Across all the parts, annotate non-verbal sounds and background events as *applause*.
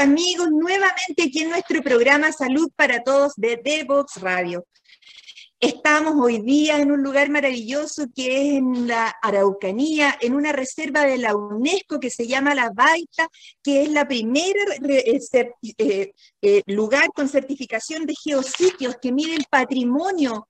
amigos, nuevamente aquí en nuestro programa Salud para Todos de Devox Radio. Estamos hoy día en un lugar maravilloso que es en la Araucanía, en una reserva de la UNESCO que se llama La Baita, que es la primera eh, eh, eh, lugar con certificación de geositios que mide el patrimonio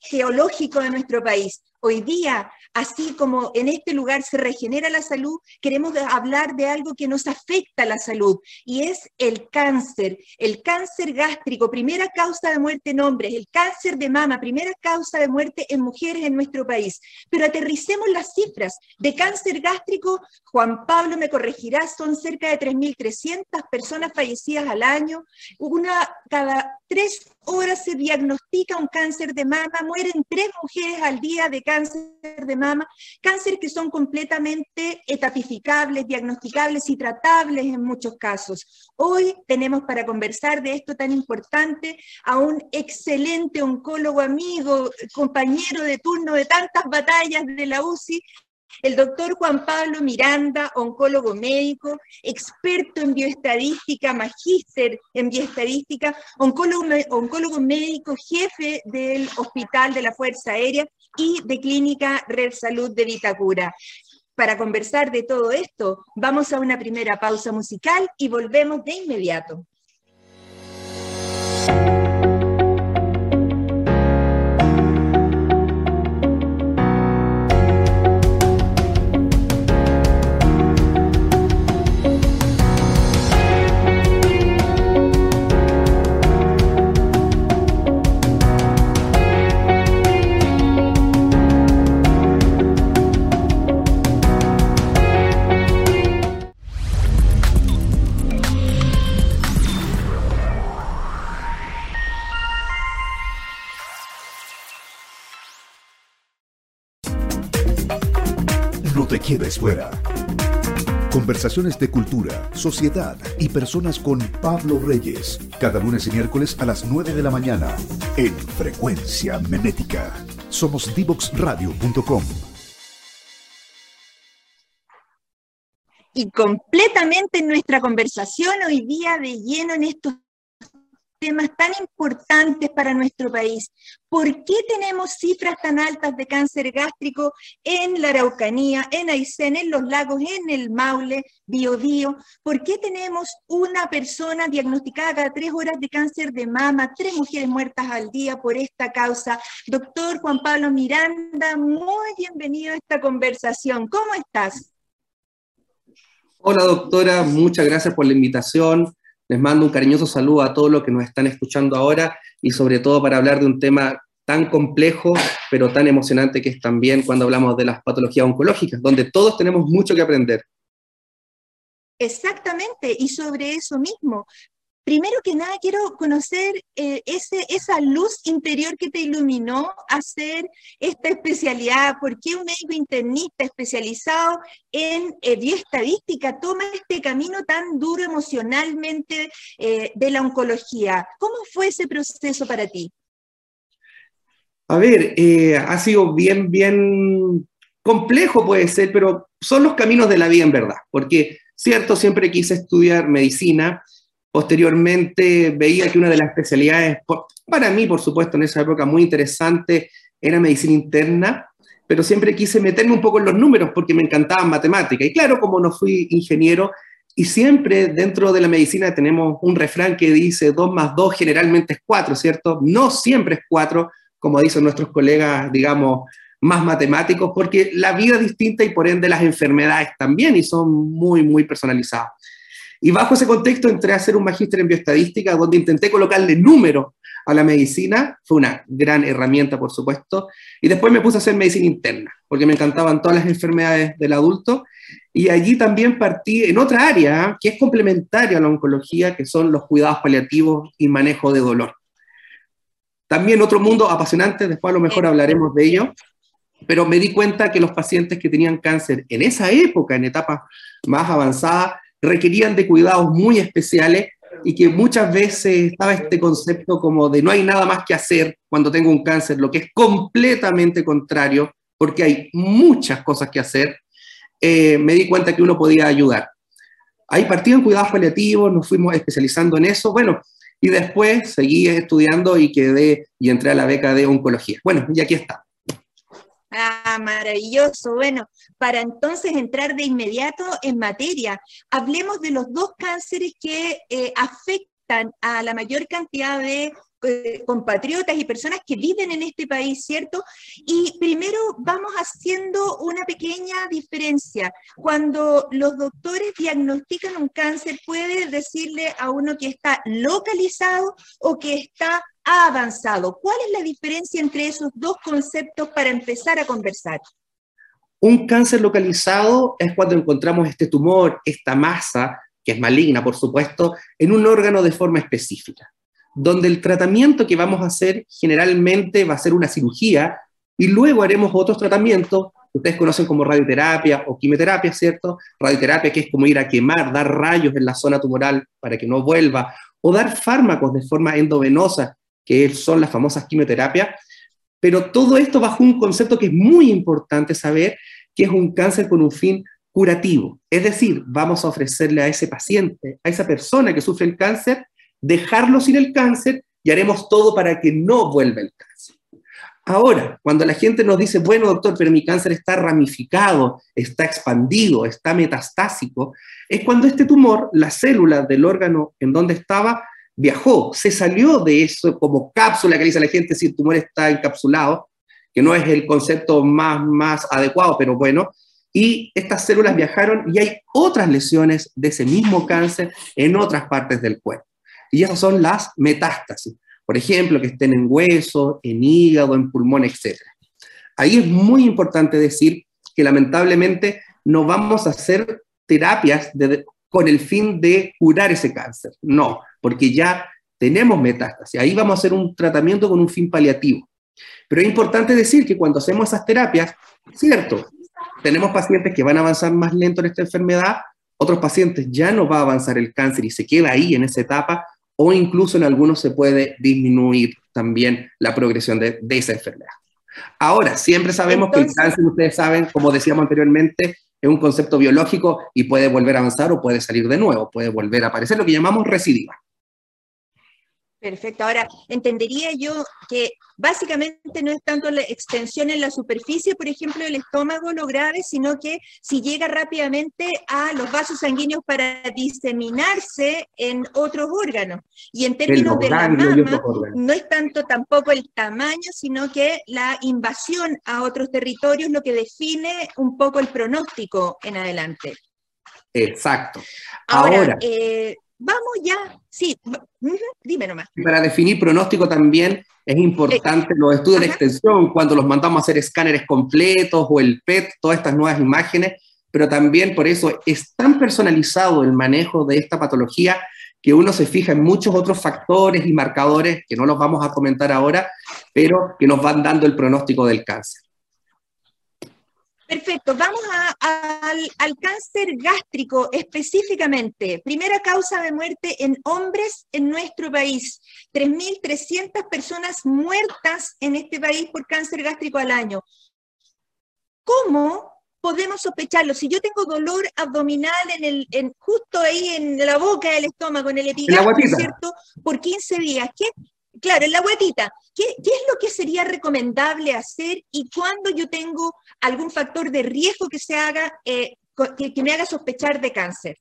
geológico de nuestro país. Hoy día Así como en este lugar se regenera la salud, queremos hablar de algo que nos afecta a la salud y es el cáncer. El cáncer gástrico, primera causa de muerte en hombres, el cáncer de mama, primera causa de muerte en mujeres en nuestro país. Pero aterricemos las cifras. De cáncer gástrico, Juan Pablo me corregirá, son cerca de 3.300 personas fallecidas al año. Una cada tres horas se diagnostica un cáncer de mama, mueren tres mujeres al día de cáncer de mama, cáncer que son completamente etapificables, diagnosticables y tratables en muchos casos. Hoy tenemos para conversar de esto tan importante a un excelente oncólogo amigo, compañero de turno de tantas batallas de la UCI, el doctor Juan Pablo Miranda, oncólogo médico, experto en bioestadística, magíster en bioestadística, oncólogo, oncólogo médico, jefe del Hospital de la Fuerza Aérea y de Clínica Red Salud de Vitacura. Para conversar de todo esto, vamos a una primera pausa musical y volvemos de inmediato. Quedes fuera. Conversaciones de cultura, sociedad y personas con Pablo Reyes. Cada lunes y miércoles a las 9 de la mañana en Frecuencia Memética. Somos divoxradio.com. Y completamente en nuestra conversación hoy día de lleno en estos temas tan importantes para nuestro país. ¿Por qué tenemos cifras tan altas de cáncer gástrico en la Araucanía, en Aysén, en los lagos, en el Maule, Biobío? ¿Por qué tenemos una persona diagnosticada cada tres horas de cáncer de mama, tres mujeres muertas al día por esta causa? Doctor Juan Pablo Miranda, muy bienvenido a esta conversación. ¿Cómo estás? Hola doctora, muchas gracias por la invitación. Les mando un cariñoso saludo a todos los que nos están escuchando ahora y sobre todo para hablar de un tema tan complejo, pero tan emocionante que es también cuando hablamos de las patologías oncológicas, donde todos tenemos mucho que aprender. Exactamente, y sobre eso mismo, primero que nada quiero conocer eh, esa luz interior que te iluminó hacer esta especialidad. ¿Por qué un médico internista especializado en eh, bioestadística toma este camino tan duro emocionalmente eh, de la oncología? ¿Cómo fue ese proceso para ti? A ver, ha sido bien, bien complejo puede ser, pero son los caminos de la vida en verdad, porque, cierto, siempre quise estudiar medicina, Posteriormente veía que una de las especialidades, para mí por supuesto en esa época muy interesante, era medicina interna, pero siempre quise meterme un poco en los números porque me encantaban matemáticas. Y claro, como no fui ingeniero, y siempre dentro de la medicina tenemos un refrán que dice 2 más 2 generalmente es 4, ¿cierto? No siempre es 4, como dicen nuestros colegas, digamos, más matemáticos, porque la vida es distinta y por ende las enfermedades también y son muy, muy personalizadas. Y bajo ese contexto entré a hacer un magíster en bioestadística, donde intenté colocarle números a la medicina. Fue una gran herramienta, por supuesto. Y después me puse a hacer medicina interna, porque me encantaban todas las enfermedades del adulto. Y allí también partí en otra área que es complementaria a la oncología, que son los cuidados paliativos y manejo de dolor. También otro mundo apasionante, después a lo mejor hablaremos de ello, pero me di cuenta que los pacientes que tenían cáncer en esa época, en etapas más avanzadas, requerían de cuidados muy especiales y que muchas veces estaba este concepto como de no hay nada más que hacer cuando tengo un cáncer, lo que es completamente contrario, porque hay muchas cosas que hacer, eh, me di cuenta que uno podía ayudar. Ahí partí en cuidados paliativos, nos fuimos especializando en eso, bueno, y después seguí estudiando y quedé y entré a la beca de oncología. Bueno, y aquí está. Ah, maravilloso. Bueno, para entonces entrar de inmediato en materia, hablemos de los dos cánceres que eh, afectan a la mayor cantidad de eh, compatriotas y personas que viven en este país, ¿cierto? Y primero vamos haciendo una pequeña diferencia. Cuando los doctores diagnostican un cáncer, puede decirle a uno que está localizado o que está avanzado. ¿Cuál es la diferencia entre esos dos conceptos para empezar a conversar? Un cáncer localizado es cuando encontramos este tumor, esta masa, que es maligna, por supuesto, en un órgano de forma específica donde el tratamiento que vamos a hacer generalmente va a ser una cirugía y luego haremos otros tratamientos ustedes conocen como radioterapia o quimioterapia, ¿cierto? Radioterapia que es como ir a quemar, dar rayos en la zona tumoral para que no vuelva, o dar fármacos de forma endovenosa, que son las famosas quimioterapias, pero todo esto bajo un concepto que es muy importante saber, que es un cáncer con un fin curativo. Es decir, vamos a ofrecerle a ese paciente, a esa persona que sufre el cáncer, dejarlo sin el cáncer y haremos todo para que no vuelva el cáncer. Ahora, cuando la gente nos dice, bueno, doctor, pero mi cáncer está ramificado, está expandido, está metastásico, es cuando este tumor, la célula del órgano en donde estaba, viajó, se salió de eso como cápsula que dice la gente si el tumor está encapsulado, que no es el concepto más, más adecuado, pero bueno, y estas células viajaron y hay otras lesiones de ese mismo cáncer en otras partes del cuerpo. Y esas son las metástasis. Por ejemplo, que estén en hueso, en hígado, en pulmón, etc. Ahí es muy importante decir que lamentablemente no vamos a hacer terapias con el fin de curar ese cáncer. No, porque ya tenemos metástasis. Ahí vamos a hacer un tratamiento con un fin paliativo. Pero es importante decir que cuando hacemos esas terapias, cierto, tenemos pacientes que van a avanzar más lento en esta enfermedad, otros pacientes ya no va a avanzar el cáncer y se queda ahí en esa etapa, o incluso en algunos se puede disminuir también la progresión de, esa enfermedad. Ahora, siempre sabemos que el cáncer, ustedes saben, como decíamos anteriormente, es un concepto biológico y puede volver a avanzar o puede salir de nuevo, puede volver a aparecer, lo que llamamos recidiva. Perfecto. Ahora, entendería yo que básicamente no es tanto la extensión en la superficie, por ejemplo, del estómago lo grave, sino que si llega rápidamente a los vasos sanguíneos para diseminarse en otros órganos. Y en términos de la mama, no es tanto tampoco el tamaño, sino que la invasión a otros territorios lo que define un poco el pronóstico en adelante. Exacto. Ahora, eh, vamos ya, sí, dime nomás. Para definir pronóstico también es importante los estudios de extensión, cuando los mandamos a hacer escáneres completos o el PET, todas estas nuevas imágenes, pero también por eso es tan personalizado el manejo de esta patología que uno se fija en muchos otros factores y marcadores que no los vamos a comentar ahora, pero que nos van dando el pronóstico del cáncer. Perfecto, vamos al, cáncer gástrico específicamente. Primera causa de muerte en hombres en nuestro país. 3.300 personas muertas en este país por cáncer gástrico al año. ¿Cómo podemos sospecharlo? Si yo tengo dolor abdominal en el, en, justo ahí en la boca del estómago, en el epigastrio, ¿cierto? Por 15 días, ¿qué, Claro, en la guatita. ¿Qué, es lo que sería recomendable hacer y cuándo yo tengo algún factor de riesgo que, se haga, eh, que, me haga sospechar de cáncer?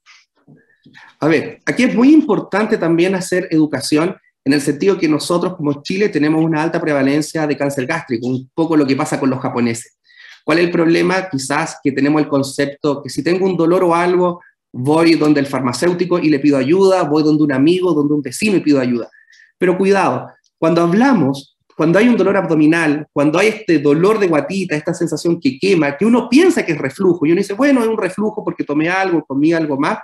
A ver, aquí es muy importante también hacer educación en el sentido que nosotros como Chile tenemos una alta prevalencia de cáncer gástrico, un poco lo que pasa con los japoneses. ¿Cuál es el problema? Quizás que tenemos el concepto que si tengo un dolor o algo, voy donde el farmacéutico y le pido ayuda, voy donde un amigo, donde un vecino y pido ayuda. Pero cuidado, cuando hablamos, cuando hay un dolor abdominal, cuando hay este dolor de guatita, esta sensación que quema, que uno piensa que es reflujo, y uno dice, bueno, es un reflujo porque tomé algo, comí algo más,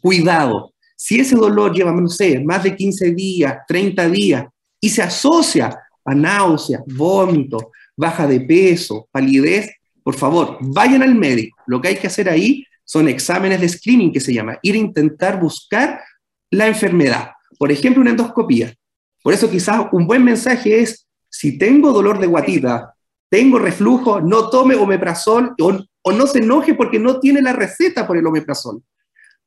cuidado. Si ese dolor lleva, no sé, más de 15 días, 30 días, y se asocia a náuseas, vómito, baja de peso, palidez, por favor, vayan al médico. Lo que hay que hacer ahí son exámenes de screening que se llama, ir a intentar buscar la enfermedad por ejemplo, una endoscopía. Por eso quizás un buen mensaje es, si tengo dolor de guatita, tengo reflujo, no tome omeprazol o, o no se enoje porque no tiene la receta por el omeprazol.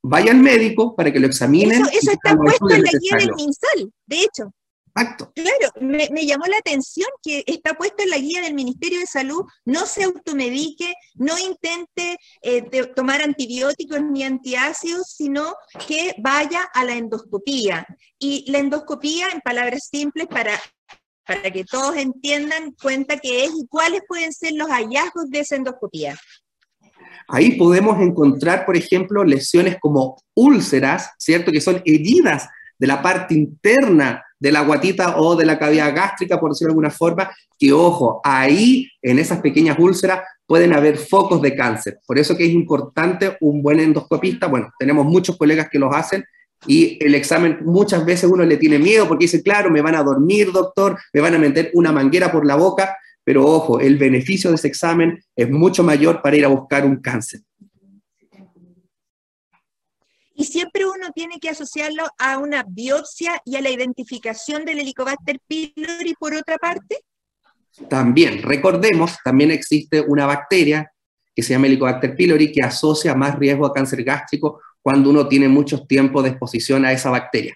Vaya al médico para que lo examinen. Eso, eso está puesto en la guía del MinSal, de hecho. Claro, me, me, llamó la atención que está puesto en la guía del Ministerio de Salud, no se automedique, no intente eh, de, tomar antibióticos ni antiácidos, sino que vaya a la endoscopía. Y la endoscopía, en palabras simples, para, para que todos entiendan cuenta que es y cuáles pueden ser los hallazgos de esa endoscopía. Ahí podemos encontrar, por ejemplo, lesiones como úlceras, ¿cierto? Que son heridas de la parte interna de la guatita o de la cavidad gástrica, por decirlo de alguna forma, que ojo, ahí en esas pequeñas úlceras pueden haber focos de cáncer. Por eso que es importante un buen endoscopista. Bueno, tenemos muchos colegas que los hacen y el examen muchas veces uno le tiene miedo porque dice, claro, me van a dormir, doctor, me van a meter una manguera por la boca, pero ojo, el beneficio de ese examen es mucho mayor para ir a buscar un cáncer. Y siempre uno tiene que asociarlo a una biopsia y a la identificación del Helicobacter pylori por otra parte. También, recordemos, también existe una bacteria que se llama Helicobacter pylori que asocia más riesgo a cáncer gástrico cuando uno tiene mucho tiempo de exposición a esa bacteria.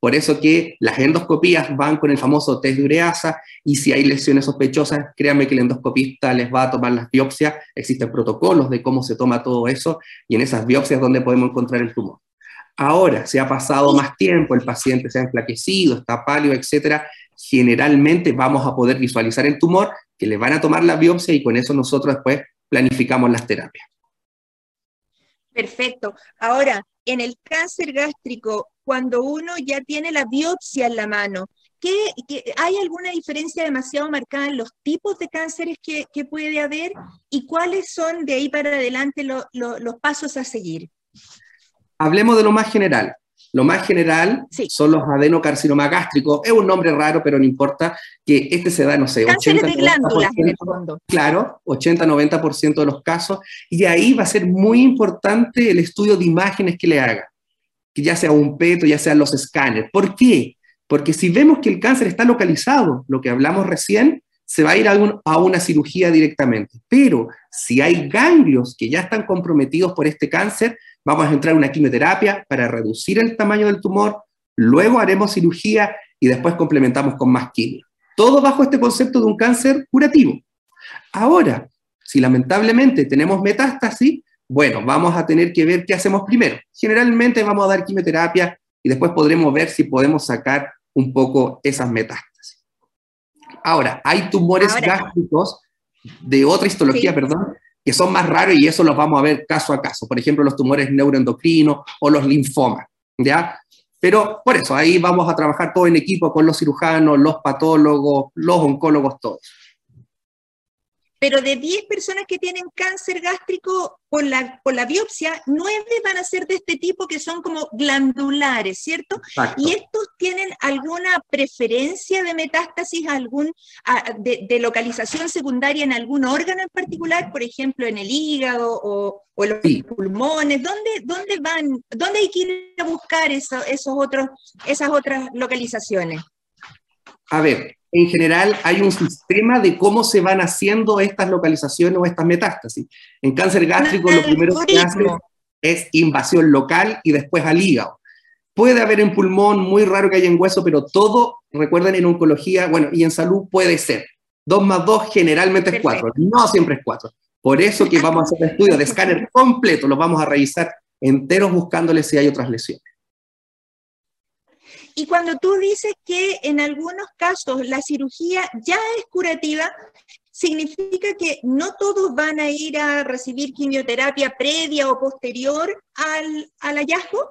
Por eso que las endoscopías van con el famoso test de ureasa y si hay lesiones sospechosas, créanme que el endoscopista les va a tomar las biopsias. Existen protocolos de cómo se toma todo eso y en esas biopsias donde podemos encontrar el tumor. Ahora, si ha pasado más tiempo, el paciente se ha enflaquecido, está pálido, etcétera, generalmente vamos a poder visualizar el tumor, que le van a tomar la biopsia y con eso nosotros después planificamos las terapias. Perfecto. Ahora, en el cáncer gástrico, cuando uno ya tiene la biopsia en la mano, ¿qué, hay alguna diferencia demasiado marcada en los tipos de cánceres que, puede haber y cuáles son de ahí para adelante lo, lo, los pasos a seguir? Hablemos de lo más general. Lo más general sí. son los adenocarcinomas gástricos. Es un nombre raro, pero no importa, que este se da, no sé, Cánceres 80, de glándulas, en el fondo. Claro, 80-90% de los casos. Y ahí va a ser muy importante el estudio de imágenes que le haga, que ya sea un peto, ya sean los escáneres. ¿Por qué? Porque si vemos que el cáncer está localizado, lo que hablamos recién, se va a ir a, un, a una cirugía directamente. Pero si hay ganglios que ya están comprometidos por este cáncer, vamos a entrar a una quimioterapia para reducir el tamaño del tumor, luego haremos cirugía y después complementamos con más quimio. Todo bajo este concepto de un cáncer curativo. Ahora, si lamentablemente tenemos metástasis, bueno, vamos a tener que ver qué hacemos primero. Generalmente vamos a dar quimioterapia y después podremos ver si podemos sacar un poco esas metástasis. Ahora, hay tumores Ahora. gástricos de otra histología, sí. perdón, son más raros y eso los vamos a ver caso a caso. Por ejemplo, los tumores neuroendocrinos o los linfomas, ¿ya? Pero por eso, ahí vamos a trabajar todo en equipo con los cirujanos, los patólogos, los oncólogos, todos. Pero de 10 personas que tienen cáncer gástrico por la, por la biopsia, 9 van a ser de este tipo que son como glandulares, ¿cierto? Exacto. ¿Y estos tienen alguna preferencia de metástasis, algún, de, de, localización secundaria en algún órgano en particular, por ejemplo, en el hígado o, o los sí. pulmones? ¿Dónde, ¿Dónde van, dónde hay que ir a buscar eso, esos otros, esas otras localizaciones? A ver, en general hay un sistema de cómo se van haciendo estas localizaciones o estas metástasis. En cáncer gástrico lo primero que hace es invasión local y después al hígado. Puede haber en pulmón, muy raro que haya en hueso, pero todo, recuerden, en oncología, bueno, y en salud puede ser. 2 más 2 generalmente es 4, no siempre es 4. Por eso que vamos a hacer estudios de escáner completo, los vamos a revisar enteros buscándoles si hay otras lesiones. Y cuando tú dices que en algunos casos la cirugía ya es curativa, significa que no todos van a ir a recibir quimioterapia previa o posterior al, al hallazgo.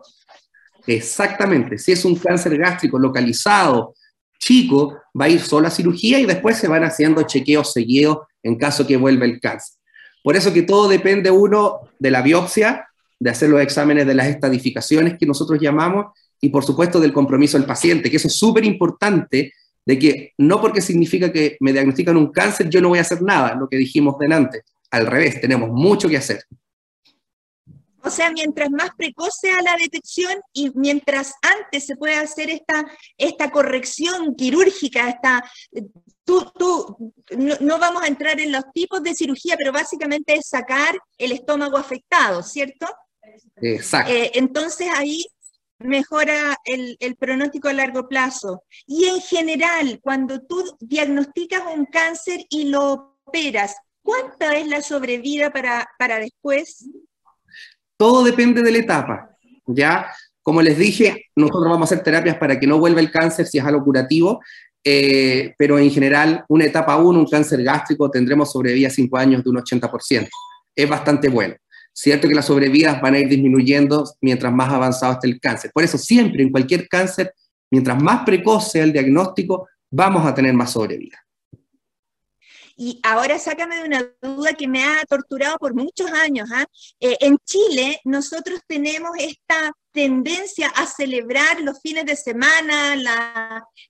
Exactamente, si es un cáncer gástrico localizado, chico, va a ir solo a cirugía y después se van haciendo chequeos seguidos en caso que vuelva el cáncer. Por eso que todo depende uno de la biopsia, de hacer los exámenes de las estadificaciones que nosotros llamamos y por supuesto del compromiso del paciente, que eso es súper importante, de que no porque significa que me diagnostican un cáncer yo no voy a hacer nada, lo que dijimos delante. Al revés, tenemos mucho que hacer. O sea, mientras más precoz sea la detección y mientras antes se puede hacer esta, esta corrección quirúrgica, esta, tú, tú, no, vamos a entrar en los tipos de cirugía, pero básicamente es sacar el estómago afectado, ¿cierto? Exacto. Eh, entonces ahí mejora el, pronóstico a largo plazo. Y en general, cuando tú diagnosticas un cáncer y lo operas, ¿cuánta es la sobrevida para, para después? Todo depende de la etapa, ¿ya? Como les dije, nosotros vamos a hacer terapias para que no vuelva el cáncer si es algo curativo, eh, pero en general, una etapa 1, un cáncer gástrico, tendremos sobrevida 5 años de un 80%. Es bastante bueno. Cierto que las sobrevidas van a ir disminuyendo mientras más avanzado esté el cáncer. Por eso siempre en cualquier cáncer, mientras más precoz sea el diagnóstico, vamos a tener más sobrevida. Y ahora sácame de una duda que me ha torturado por muchos años. ¿ah? Eh, en Chile nosotros tenemos esta tendencia a celebrar los fines de semana,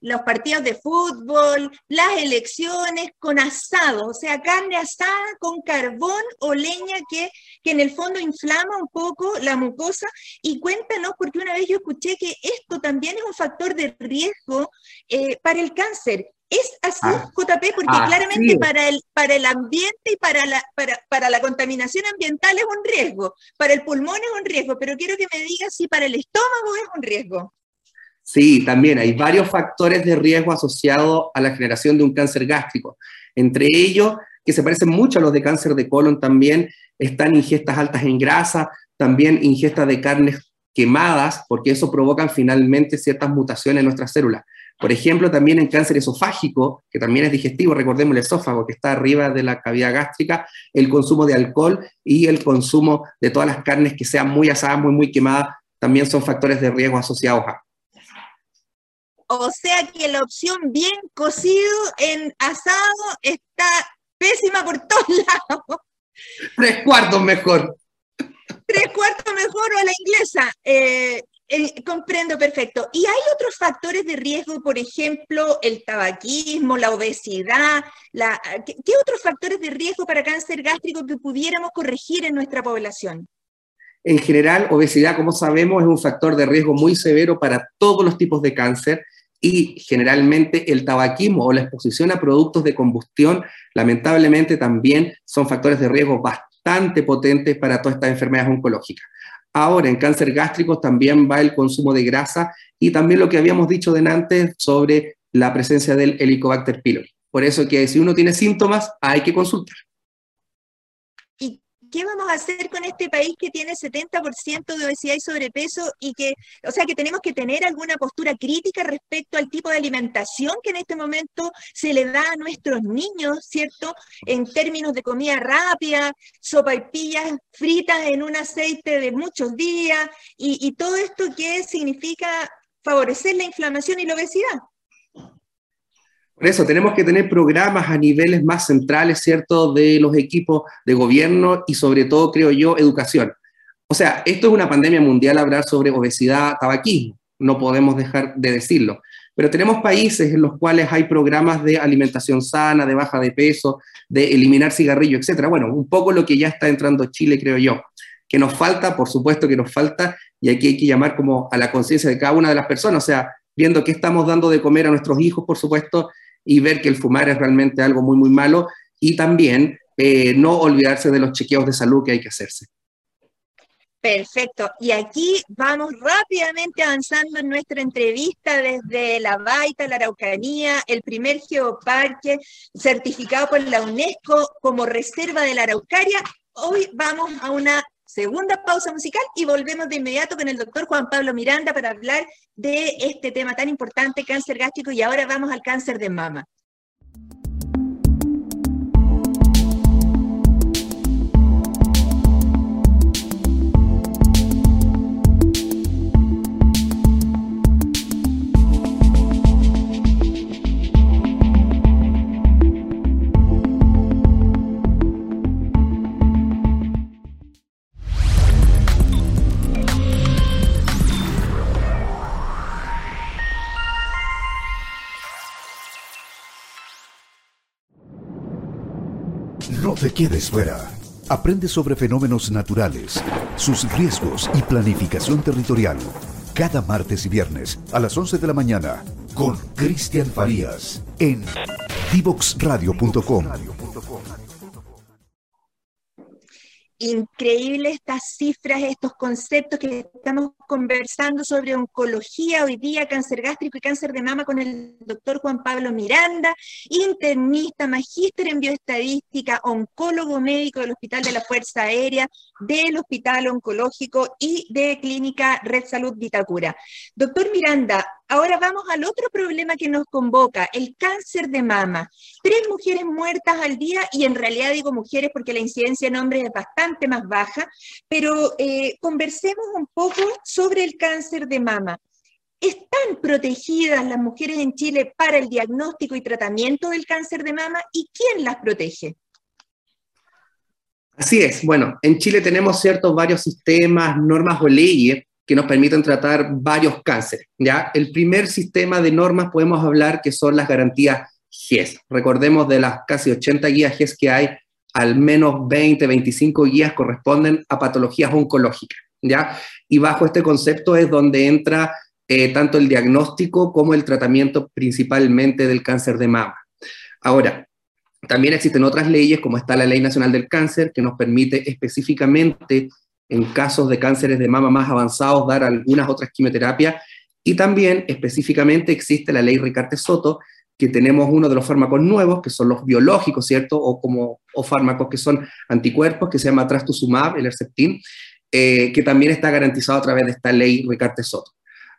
los partidos de fútbol, las elecciones con asado, o sea, carne asada con carbón o leña que, que en el fondo inflama un poco la mucosa. Y cuéntanos, porque una vez yo escuché que esto también es un factor de riesgo eh, para el cáncer. Es así, ah, JP, porque claramente para el, para el ambiente y para la, para, para, la contaminación ambiental es un riesgo, para el pulmón es un riesgo, pero quiero que me digas si para el estómago es un riesgo. Sí, también hay varios factores de riesgo asociados a la generación de un cáncer gástrico. Entre ellos, que se parecen mucho a los de cáncer de colon también, están ingestas altas en grasa, también ingestas de carnes quemadas, porque eso provoca finalmente ciertas mutaciones en nuestras células. Por ejemplo, también en cáncer esofágico, que también es digestivo, recordemos el esófago que está arriba de la cavidad gástrica, el consumo de alcohol y el consumo de todas las carnes que sean muy asadas, muy, muy quemadas, también son factores de riesgo asociados a. O sea que la opción bien cocido en asado está pésima por todos *laughs* lados. Tres cuartos mejor. Tres cuartos mejor o a la inglesa. Eh, comprendo perfecto. ¿Y hay otros factores de riesgo, por ejemplo, el tabaquismo, la obesidad? La, ¿qué, otros factores de riesgo para cáncer gástrico que pudiéramos corregir en nuestra población? En general, obesidad, como sabemos, es un factor de riesgo muy severo para todos los tipos de cáncer y generalmente el tabaquismo o la exposición a productos de combustión, lamentablemente también son factores de riesgo bastante potentes para todas estas enfermedades oncológicas. Ahora, en cáncer gástrico también va el consumo de grasa y también lo que habíamos dicho de antes sobre la presencia del Helicobacter pylori. Por eso que si uno tiene síntomas, hay que consultar. ¿Qué vamos a hacer con este país que tiene 70% de obesidad y sobrepeso y que, o sea, que tenemos que tener alguna postura crítica respecto al tipo de alimentación que en este momento se le da a nuestros niños, ¿cierto? En términos de comida rápida, sopa y pillas fritas en un aceite de muchos días y todo esto que significa favorecer la inflamación y la obesidad. Por eso tenemos que tener programas a niveles más centrales, ¿cierto?, de los equipos de gobierno y sobre todo, creo yo, educación. O sea, esto es una pandemia mundial hablar sobre obesidad, tabaquismo, no podemos dejar de decirlo. Pero tenemos países en los cuales hay programas de alimentación sana, de baja de peso, de eliminar cigarrillo, etcétera. Bueno, un poco lo que ya está entrando Chile, creo yo. Que nos falta, por supuesto que nos falta, y aquí hay que llamar como a la conciencia de cada una de las personas, o sea, viendo qué estamos dando de comer a nuestros hijos, por supuesto, y ver que el fumar es realmente algo muy, muy malo y también eh, no olvidarse de los chequeos de salud que hay que hacerse. Perfecto. Y aquí vamos rápidamente avanzando en nuestra entrevista desde la Baita, la Araucanía, el primer geoparque certificado por la UNESCO como reserva de la Araucaria. Hoy vamos a una segunda pausa musical y volvemos de inmediato con el doctor Juan Pablo Miranda para hablar de este tema tan importante, cáncer gástrico, y ahora vamos al cáncer de mama. Quedes fuera. Aprende sobre fenómenos naturales, sus riesgos y planificación territorial. Cada martes y viernes a las 11 de la mañana con Cristian Farías en divoxradio.com. increíble estas cifras, estos conceptos que estamos conversando sobre oncología hoy día, cáncer gástrico y cáncer de mama con el doctor Juan Pablo Miranda, internista, magíster en bioestadística, oncólogo médico del Hospital de la Fuerza Aérea, del Hospital Oncológico y de Clínica Red Salud Vitacura. Doctor Miranda, Ahora vamos al otro problema que nos convoca, el cáncer de mama. Tres mujeres muertas al día, y en realidad digo mujeres porque la incidencia en hombres es bastante más baja, pero eh, conversemos un poco sobre el cáncer de mama. ¿Están protegidas las mujeres en Chile para el diagnóstico y tratamiento del cáncer de mama? ¿Y quién las protege? Así es. Bueno, en Chile tenemos ciertos varios sistemas, normas o leyes que nos permiten tratar varios cánceres. ¿ya? El primer sistema de normas podemos hablar que son las garantías GES. Recordemos de las casi 80 guías GES que hay, al menos 20, 25 guías corresponden a patologías oncológicas. ¿Ya? Y bajo este concepto es donde entra eh, tanto el diagnóstico como el tratamiento principalmente del cáncer de mama. Ahora, también existen otras leyes, como está la Ley Nacional del Cáncer, que nos permite específicamente en casos de cánceres de mama más avanzados dar algunas otras quimioterapias. Y también específicamente existe la ley Ricarte Soto, que tenemos uno de los fármacos nuevos, que son los biológicos, ¿cierto? O, como, o fármacos que son anticuerpos, que se llama trastuzumab, el Herceptin, eh, que también está garantizado a través de esta ley Ricarte Soto.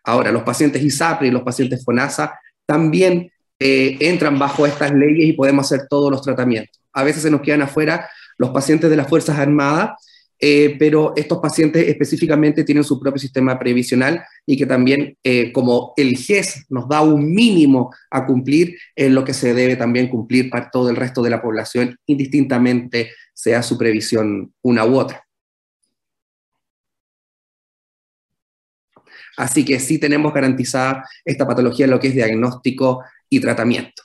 Ahora, los pacientes ISAPRE y los pacientes FONASA también eh, entran bajo estas leyes y podemos hacer todos los tratamientos. A veces se nos quedan afuera los pacientes de las Fuerzas Armadas, eh, pero estos pacientes específicamente tienen su propio sistema previsional y que también, como el GES nos da un mínimo a cumplir, es lo que se debe también cumplir para todo el resto de la población, indistintamente sea su previsión una u otra. Así que sí tenemos garantizada esta patología en lo que es diagnóstico y tratamiento.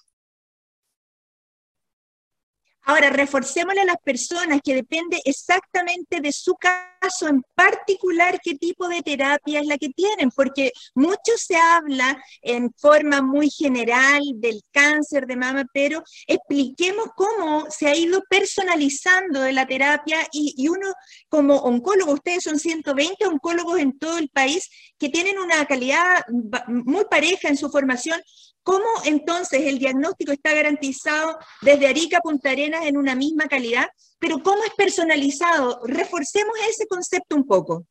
Ahora, reforcémosle a las personas que depende exactamente de su caso en particular qué tipo de terapia es la que tienen, porque mucho se habla en forma muy general del cáncer de mama, pero expliquemos cómo se ha ido personalizando de la terapia y, y uno como oncólogo, ustedes son 120 oncólogos en todo el país que tienen una calidad muy pareja en su formación, ¿Cómo entonces el diagnóstico está garantizado desde Arica a Punta Arenas en una misma calidad? Pero ¿cómo es personalizado? Reforcemos ese concepto un poco.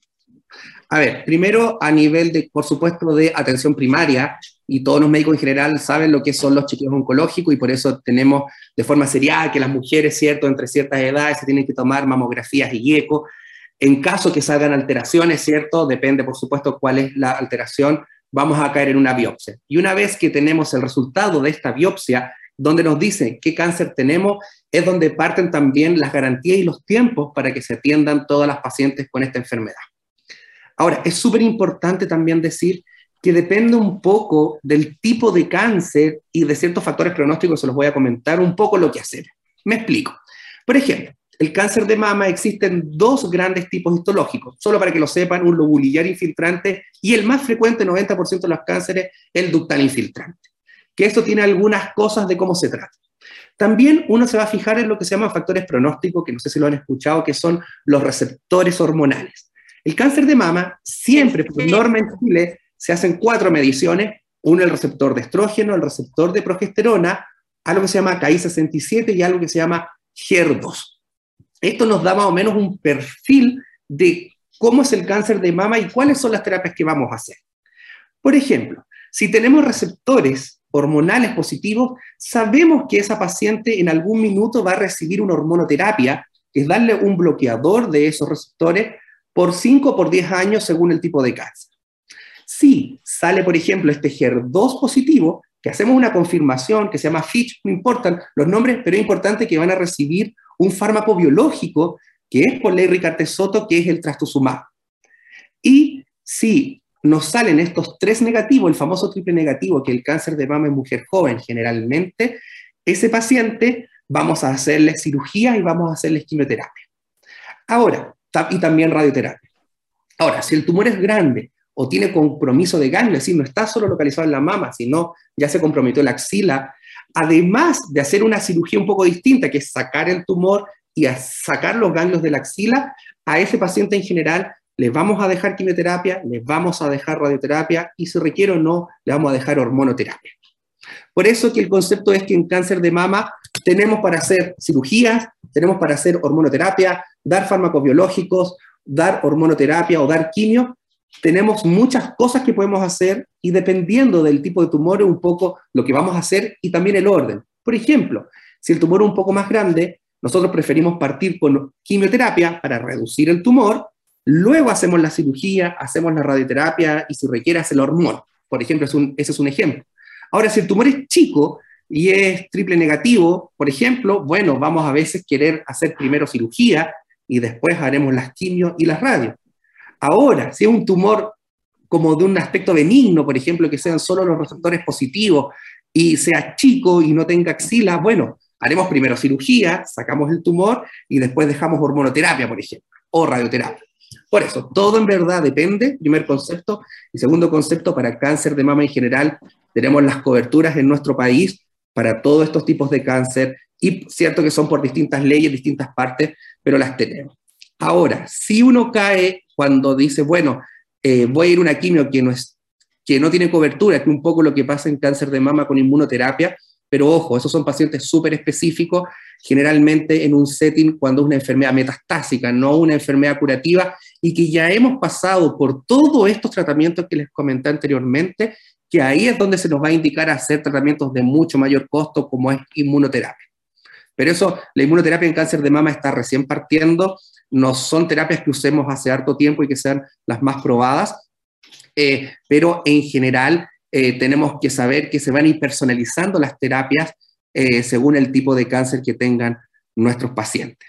A ver, primero a nivel de, por supuesto, de atención primaria, y todos los médicos en general saben lo que son los chequeos oncológicos y por eso tenemos de forma serial que las mujeres, ¿cierto?, entre ciertas edades se tienen que tomar mamografías y eco. En caso que salgan alteraciones, ¿cierto?, depende, por supuesto, cuál es la alteración, vamos a caer en una biopsia. Y una vez que tenemos el resultado de esta biopsia, donde nos dice qué cáncer tenemos, es donde parten también las garantías y los tiempos para que se atiendan todas las pacientes con esta enfermedad. Ahora, es súper importante también decir que depende un poco del tipo de cáncer y de ciertos factores pronósticos, se los voy a comentar un poco lo que hacer. Me explico. Por ejemplo, el cáncer de mama existen dos grandes tipos histológicos, solo para que lo sepan, un lobulillar infiltrante y el más frecuente, 90% de los cánceres, el ductal infiltrante. Que esto tiene algunas cosas de cómo se trata. También uno se va a fijar en lo que se llaman factores pronósticos, que no sé si lo han escuchado, que son los receptores hormonales. El cáncer de mama, siempre, por norma en Chile, se hacen cuatro mediciones, uno el receptor de estrógeno, el receptor de progesterona, algo que se llama KI67 y algo que se llama HER2. Esto nos da más o menos un perfil de cómo es el cáncer de mama y cuáles son las terapias que vamos a hacer. Por ejemplo, si tenemos receptores hormonales positivos, sabemos que esa paciente en algún minuto va a recibir una hormonoterapia, que es darle un bloqueador de esos receptores por 5 o por 10 años según el tipo de cáncer. Si sale, por ejemplo, este HER2 positivo, que hacemos una confirmación que se llama FITCH, no importan los nombres, pero es importante que van a recibir un fármaco biológico que es por ley Ricarte Soto, que es el trastuzumab. Y si nos salen estos tres negativos, el famoso triple negativo, que el cáncer de mama en mujer joven generalmente, ese paciente vamos a hacerle cirugía y vamos a hacerle quimioterapia. Ahora, y también radioterapia. Ahora, si el tumor es grande o tiene compromiso de ganglio, es decir, no está solo localizado en la mama, sino ya se comprometió la axila, además de hacer una cirugía un poco distinta, que es sacar el tumor y sacar los ganglios de la axila, a ese paciente en general les vamos a dejar quimioterapia, les vamos a dejar radioterapia y si requiere o no, le vamos a dejar hormonoterapia. Por eso que el concepto es que en cáncer de mama tenemos para hacer cirugías, tenemos para hacer hormonoterapia, dar fármacos biológicos, dar hormonoterapia o dar quimio. Tenemos muchas cosas que podemos hacer y dependiendo del tipo de tumor un poco lo que vamos a hacer y también el orden. Por ejemplo, si el tumor es un poco más grande, nosotros preferimos partir con quimioterapia para reducir el tumor, luego hacemos la cirugía, hacemos la radioterapia y si requiere hacer la hormona. Por ejemplo, ese es un ejemplo. Ahora, si el tumor es chico y es triple negativo, por ejemplo, bueno, vamos a veces querer hacer primero cirugía y después haremos las quimios y las radios. Ahora, si es un tumor como de un aspecto benigno, por ejemplo, que sean solo los receptores positivos y sea chico y no tenga axila, bueno, haremos primero cirugía, sacamos el tumor y después dejamos hormonoterapia, por ejemplo, o radioterapia. Por eso, todo en verdad depende, primer concepto, y segundo concepto, para cáncer de mama en general, tenemos las coberturas en nuestro país para todos estos tipos de cáncer, y cierto que son por distintas leyes, distintas partes, pero las tenemos. Ahora, si uno cae cuando dice, bueno, eh, voy a ir a una quimio que no, es, que no tiene cobertura, que un poco lo que pasa en cáncer de mama con inmunoterapia, pero ojo, esos son pacientes súper específicos, generalmente en un setting cuando es una enfermedad metastásica, no una enfermedad curativa, y que ya hemos pasado por todos estos tratamientos que les comenté anteriormente, que ahí es donde se nos va a indicar hacer tratamientos de mucho mayor costo, como es inmunoterapia. Pero eso, la inmunoterapia en cáncer de mama está recién partiendo, no son terapias que usemos hace harto tiempo y que sean las más probadas, eh, pero en general eh, tenemos que saber que se van a ir personalizando las terapias eh, según el tipo de cáncer que tengan nuestros pacientes.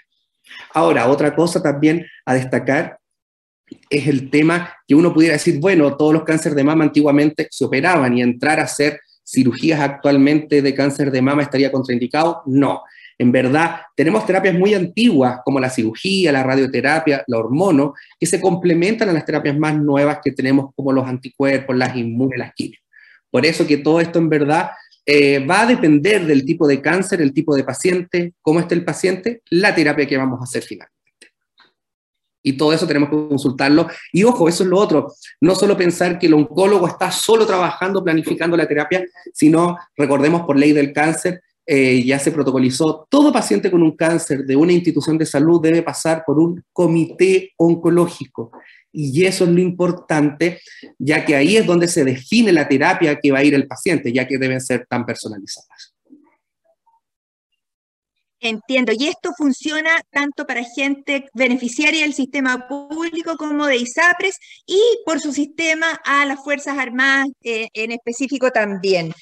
Ahora, otra cosa también a destacar es el tema que uno pudiera decir, bueno, todos los cánceres de mama antiguamente se operaban y entrar a hacer cirugías actualmente de cáncer de mama estaría contraindicado. No, en verdad tenemos terapias muy antiguas como la cirugía, la radioterapia, la hormono, que se complementan a las terapias más nuevas que tenemos como los anticuerpos, las inmunes, las quimios. Por eso que todo esto en verdad eh, va a depender del tipo de cáncer, el tipo de paciente, cómo esté el paciente, la terapia que vamos a hacer finalmente. Y todo eso tenemos que consultarlo. Y ojo, eso es lo otro. No solo pensar que el oncólogo está solo trabajando, planificando la terapia, sino, recordemos por ley del cáncer, eh, ya se protocolizó, todo paciente con un cáncer de una institución de salud debe pasar por un comité oncológico. Y eso es lo importante, ya que ahí es donde se define la terapia que va a ir el paciente, ya que deben ser tan personalizadas. Entiendo, y esto funciona tanto para gente beneficiaria del sistema público como de ISAPRES y por su sistema a las Fuerzas Armadas eh, en específico también.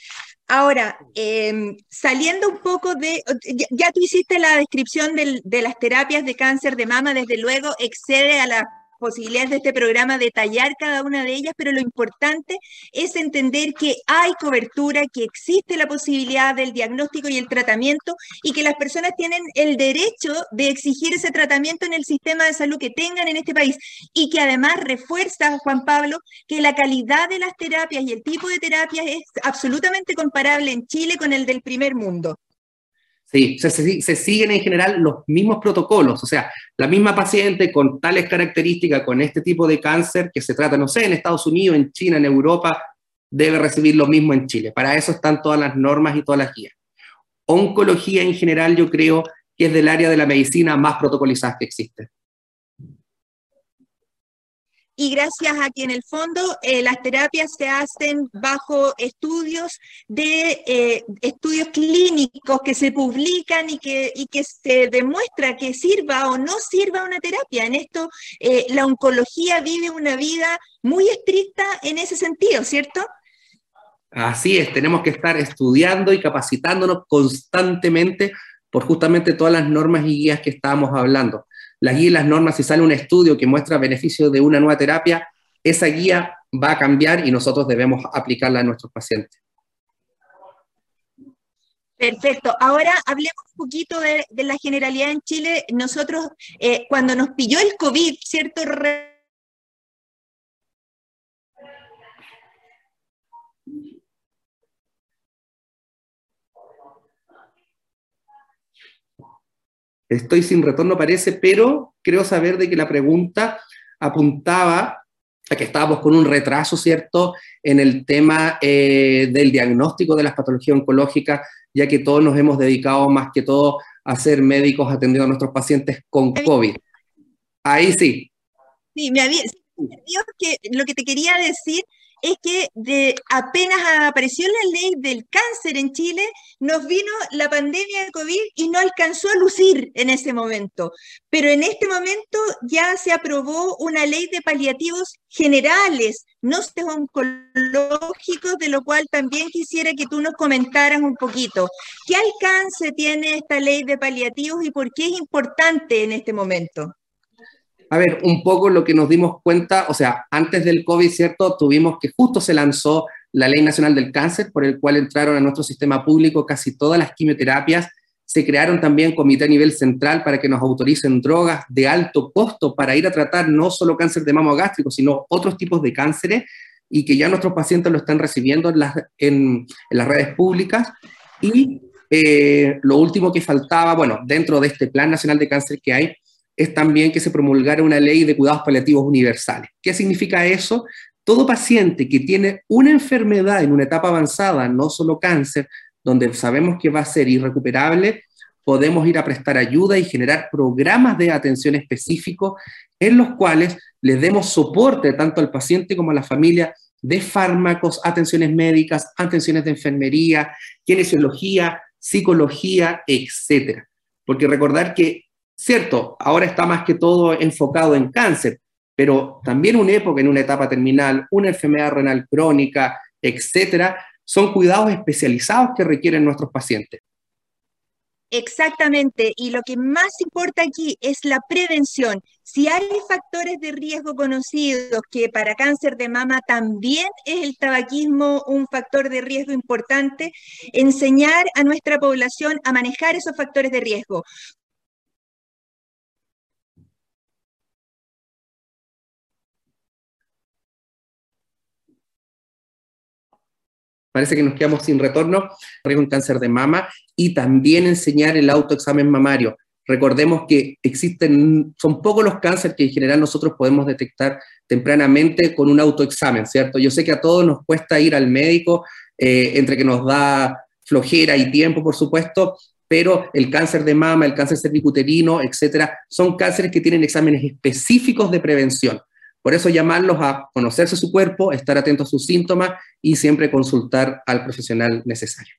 Ahora, em, saliendo un poco de, ya, tú hiciste la descripción de las terapias de cáncer de mama, desde luego excede a la posibilidades de este programa detallar cada una de ellas, pero lo importante es entender que hay cobertura, que existe la posibilidad del diagnóstico y el tratamiento y que las personas tienen el derecho de exigir ese tratamiento en el sistema de salud que tengan en este país y que además refuerza, Juan Pablo, que la calidad de las terapias y el tipo de terapias es absolutamente comparable en Chile con el del primer mundo. Sí, se, se, siguen en general los mismos protocolos, o sea, la misma paciente con tales características, con este tipo de cáncer que se trata, no sé, en Estados Unidos, en China, en Europa, debe recibir lo mismo en Chile. Para eso están todas las normas y todas las guías. Oncología en general yo creo que es del área de la medicina más protocolizada que existe y gracias a que en el fondo eh, las terapias se hacen bajo estudios de eh, estudios clínicos que se publican y que, y que se demuestra que sirva o no sirva una terapia. En esto eh, la oncología vive una vida muy estricta en ese sentido, ¿cierto? Así es, tenemos que estar estudiando y capacitándonos constantemente por justamente todas las normas y guías que estábamos hablando las guías y las normas, si sale un estudio que muestra beneficios de una nueva terapia, esa guía va a cambiar y nosotros debemos aplicarla a nuestros pacientes. Perfecto. Ahora hablemos un poquito de, la generalidad en Chile. Nosotros, eh, cuando nos pilló el COVID, ¿cierto? Estoy sin retorno, parece, pero creo saber de que la pregunta apuntaba a que estábamos con un retraso, ¿cierto?, en el tema eh, del diagnóstico de las patologías oncológicas, ya que todos nos hemos dedicado más que todo a ser médicos atendiendo a nuestros pacientes con COVID. Ahí sí. Sí, me había, que lo que te quería decir es que apenas apareció la ley del cáncer en Chile, nos vino la pandemia de COVID y no alcanzó a lucir en ese momento. Pero en este momento ya se aprobó una ley de paliativos generales, no oncológicos, de lo cual también quisiera que tú nos comentaras un poquito. ¿Qué alcance tiene esta ley de paliativos y por qué es importante en este momento? A ver, un poco lo que nos dimos cuenta, o sea, antes del COVID, ¿cierto? Tuvimos que justo se lanzó la Ley Nacional del Cáncer, por el cual entraron a nuestro sistema público casi todas las quimioterapias. Se crearon también comité a nivel central para que nos autoricen drogas de alto costo para ir a tratar no solo cáncer de mama o gástrico, sino otros tipos de cánceres y que ya nuestros pacientes lo están recibiendo en las, en, las redes públicas. Y eh, lo último que faltaba, bueno, dentro de este Plan Nacional de Cáncer que hay, es también que se promulgara una ley de cuidados paliativos universales. ¿Qué significa eso? Todo paciente que tiene una enfermedad en una etapa avanzada, no solo cáncer, donde sabemos que va a ser irrecuperable, podemos ir a prestar ayuda y generar programas de atención específicos en los cuales les demos soporte tanto al paciente como a la familia de fármacos, atenciones médicas, atenciones de enfermería, kinesiología, psicología, etc. Porque recordar que Cierto, ahora está más que todo enfocado en cáncer, pero también una época en una etapa terminal, una enfermedad renal crónica, etcétera, son cuidados especializados que requieren nuestros pacientes. Exactamente, y lo que más importa aquí es la prevención. Si hay factores de riesgo conocidos, que para cáncer de mama también es el tabaquismo un factor de riesgo importante, enseñar a nuestra población a manejar esos factores de riesgo. Parece que nos quedamos sin retorno, un cáncer de mama y también enseñar el autoexamen mamario. Recordemos que existen, son pocos los cánceres que en general nosotros podemos detectar tempranamente con un autoexamen, ¿cierto? Yo sé que a todos nos cuesta ir al médico, eh, entre que nos da flojera y tiempo, por supuesto, pero el cáncer de mama, el cáncer cervicuterino, etcétera, son cánceres que tienen exámenes específicos de prevención. Por eso llamarlos a conocerse su cuerpo, estar atentos a sus síntomas y siempre consultar al profesional necesario.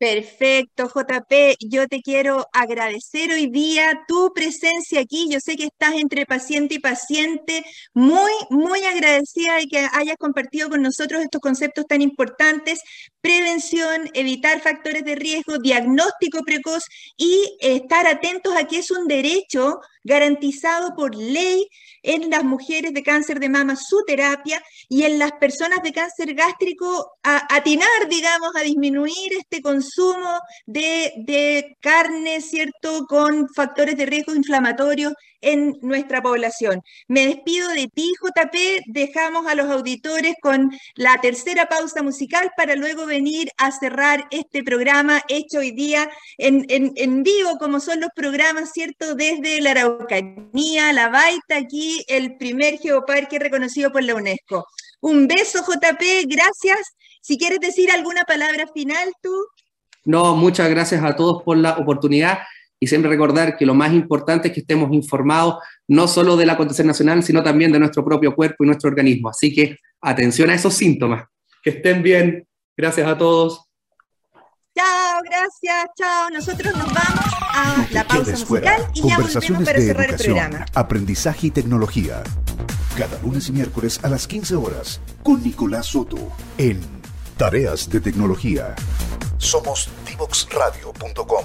Perfecto, JP. Yo te quiero agradecer hoy día tu presencia aquí. Yo sé que estás entre paciente y paciente. Muy, muy agradecida de que hayas compartido con nosotros estos conceptos tan importantes. Prevención, evitar factores de riesgo, diagnóstico precoz y estar atentos a que es un derecho garantizado por ley en las mujeres de cáncer de mama su terapia y en las personas de cáncer gástrico a atinar, digamos, a disminuir este consumo de, de carne, ¿cierto?, con factores de riesgo inflamatorio en nuestra población. Me despido de ti, JP, dejamos a los auditores con la tercera pausa musical para luego venir a cerrar este programa hecho hoy día en, en vivo, como son los programas, ¿cierto?, desde la Araucanía, la Baita, aquí el primer geoparque reconocido por la UNESCO. Un beso, JP, gracias. Si quieres decir alguna palabra final, tú. No, muchas gracias a todos por la oportunidad y siempre recordar que lo más importante es que estemos informados no solo del acontecer nacional, sino también de nuestro propio cuerpo y nuestro organismo. Así que atención a esos síntomas. Que estén bien. Gracias a todos. Chao, gracias, chao. Nosotros nos vamos a la pausa musical y ya volvemos para cerrar el programa. Aprendizaje y tecnología. Cada lunes y miércoles a las 15 horas con Nicolás Soto en Tareas de Tecnología. Somos divoxradio.com.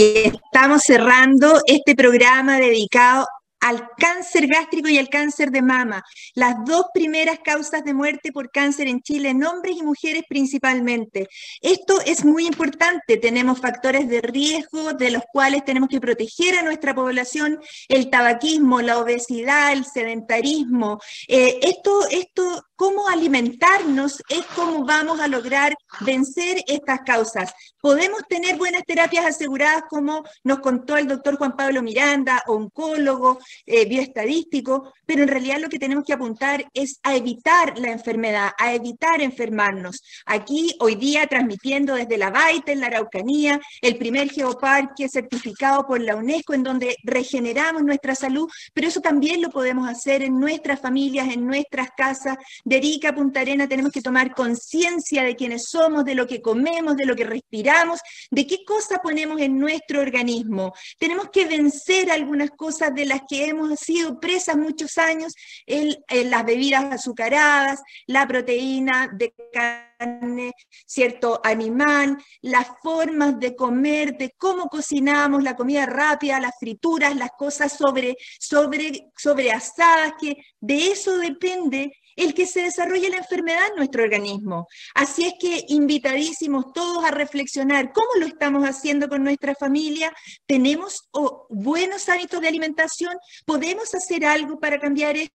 Estamos cerrando este programa dedicado al cáncer gástrico y al cáncer de mama, las dos primeras causas de muerte por cáncer en Chile, en hombres y mujeres principalmente. Esto es muy importante, tenemos factores de riesgo de los cuales tenemos que proteger a nuestra población, el tabaquismo, la obesidad, el sedentarismo. Eh, esto, esto cómo alimentarnos es cómo vamos a lograr vencer estas causas. Podemos tener buenas terapias aseguradas, como nos contó el doctor Juan Pablo Miranda, oncólogo, eh, bioestadístico, pero en realidad lo que tenemos que apuntar es a evitar la enfermedad, a evitar enfermarnos. Aquí, hoy día, transmitiendo desde la Baita, en la Araucanía, el primer geoparque certificado por la UNESCO, en donde regeneramos nuestra salud, pero eso también lo podemos hacer en nuestras familias, en nuestras casas, de Erika Punta Arena tenemos que tomar conciencia de quiénes somos, de lo que comemos, de lo que respiramos, de qué cosas ponemos en nuestro organismo. Tenemos que vencer algunas cosas de las que hemos sido presas muchos años, las bebidas azucaradas, la proteína de carne, cierto animal, las formas de comer, de cómo cocinamos, la comida rápida, las frituras, las cosas sobre, sobre, sobre asadas, que de eso depende el que se desarrolle la enfermedad en nuestro organismo. Así es que invitadísimos todos a reflexionar cómo lo estamos haciendo con nuestra familia. ¿Tenemos buenos hábitos de alimentación? ¿Podemos hacer algo para cambiar esto?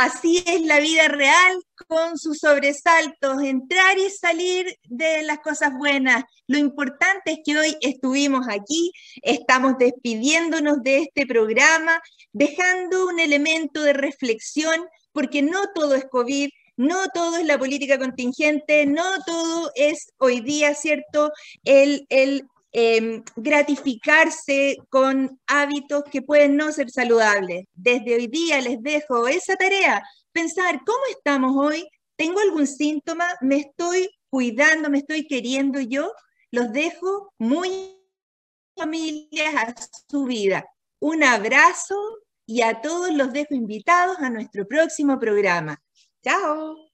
Así es la vida real con sus sobresaltos, entrar y salir de las cosas buenas. Lo importante es que hoy estuvimos aquí, estamos despidiéndonos de este programa, dejando un elemento de reflexión, porque no todo es COVID, no todo es la política contingente, no todo es hoy día, ¿cierto? El, el Em, gratificarse con hábitos que pueden no ser saludables. Desde hoy día les dejo esa tarea, pensar cómo estamos hoy, tengo algún síntoma, me estoy cuidando, me estoy queriendo yo, los dejo muy familias a su vida. Un abrazo y a todos los dejo invitados a nuestro próximo programa. Chao.